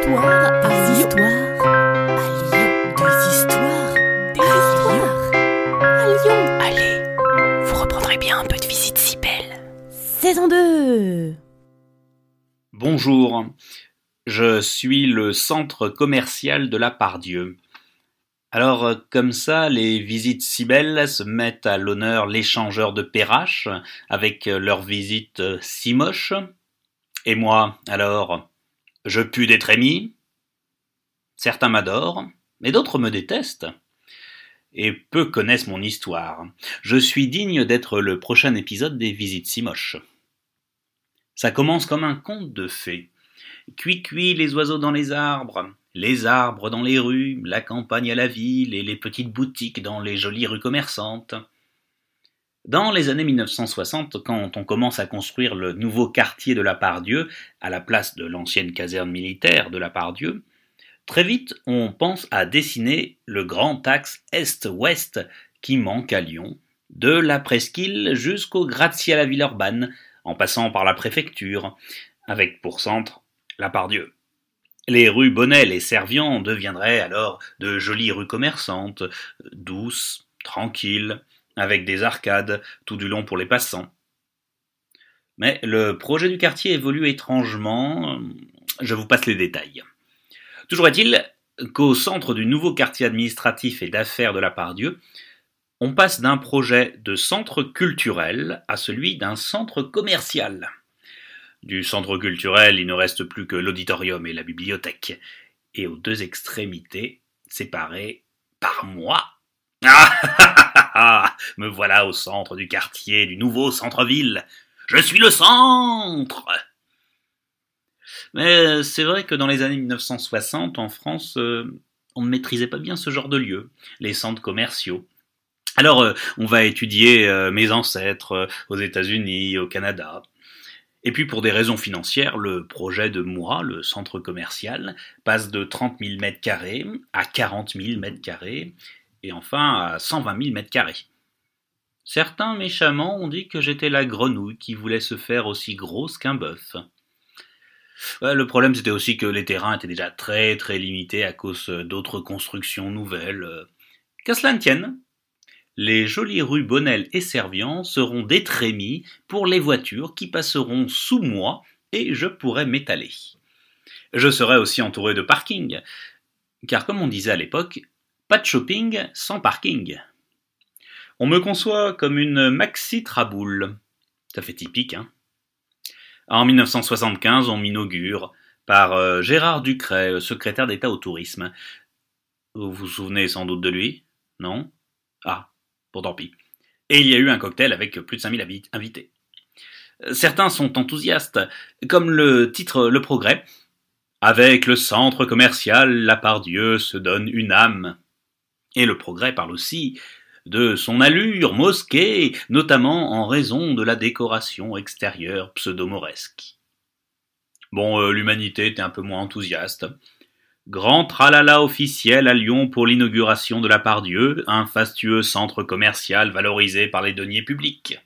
histoires à Lyon. histoires à Lyon. Des histoires, des histoires à Lyon. Allez, vous reprendrez bien un peu de visite si belle. Saison 2 Bonjour, je suis le centre commercial de la Pardieu. Alors, comme ça, les visites si belles se mettent à l'honneur l'échangeur de Perrache, avec euh, leurs visites euh, si moches. Et moi, alors, je pue des trémies Certains m'adorent, mais d'autres me détestent. Et peu connaissent mon histoire. Je suis digne d'être le prochain épisode des visites si moches. Ça commence comme un conte de fées. Cui-cui les oiseaux dans les arbres, les arbres dans les rues, la campagne à la ville et les petites boutiques dans les jolies rues commerçantes. Dans les années 1960, quand on commence à construire le nouveau quartier de la Pardieu, à la place de l'ancienne caserne militaire de la Pardieu, très vite on pense à dessiner le grand axe est-ouest qui manque à Lyon, de la presqu'île jusqu'au gratte-ciel à Villeurbanne, en passant par la préfecture, avec pour centre la Pardieu. Les rues Bonnel et Servian deviendraient alors de jolies rues commerçantes, douces, tranquilles, avec des arcades tout du long pour les passants. Mais le projet du quartier évolue étrangement, je vous passe les détails. Toujours est-il qu'au centre du nouveau quartier administratif et d'affaires de la Pardieu, on passe d'un projet de centre culturel à celui d'un centre commercial. Du centre culturel, il ne reste plus que l'auditorium et la bibliothèque, et aux deux extrémités, séparées par moi. Ah Me voilà au centre du quartier du nouveau centre-ville. Je suis le centre Mais c'est vrai que dans les années 1960, en France, euh, on ne maîtrisait pas bien ce genre de lieux, les centres commerciaux. Alors, euh, on va étudier euh, mes ancêtres aux États-Unis, au Canada. Et puis pour des raisons financières, le projet de moi, le centre commercial, passe de 30 000 mètres carrés à 40 000 mètres carrés, et enfin à 120 000 mètres carrés. Certains méchamment ont dit que j'étais la grenouille qui voulait se faire aussi grosse qu'un bœuf. le problème c'était aussi que les terrains étaient déjà très très limités à cause d'autres constructions nouvelles. Qu'à cela ne tienne, les jolies rues Bonnel et Servian seront des trémies pour les voitures qui passeront sous moi et je pourrai m'étaler. Je serai aussi entouré de parking, car comme on disait à l'époque, pas de shopping sans parking. On me conçoit comme une maxi traboule. Ça fait typique, hein. En 1975, on m'inaugure par euh, Gérard Ducret, secrétaire d'État au tourisme. Vous vous souvenez sans doute de lui? Non? Ah, Bon, tant pis. Et il y a eu un cocktail avec plus de 5000 invités. Certains sont enthousiastes, comme le titre Le Progrès. Avec le centre commercial, la part Dieu se donne une âme. Et le Progrès parle aussi de son allure mosquée, notamment en raison de la décoration extérieure pseudo-mauresque. Bon, euh, l'humanité était un peu moins enthousiaste. Grand tralala officiel à Lyon pour l'inauguration de la Pardieu, un fastueux centre commercial valorisé par les deniers publics.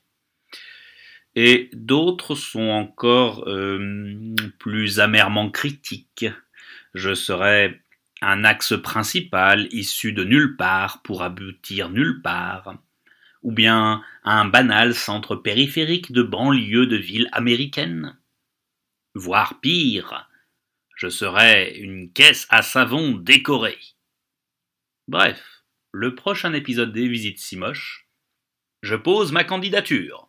Et d'autres sont encore euh, plus amèrement critiques. Je serais un axe principal issu de nulle part pour aboutir nulle part, ou bien un banal centre périphérique de banlieue de ville américaine, voire pire, je serai une caisse à savon décorée. Bref, le prochain épisode des visites si moches, je pose ma candidature.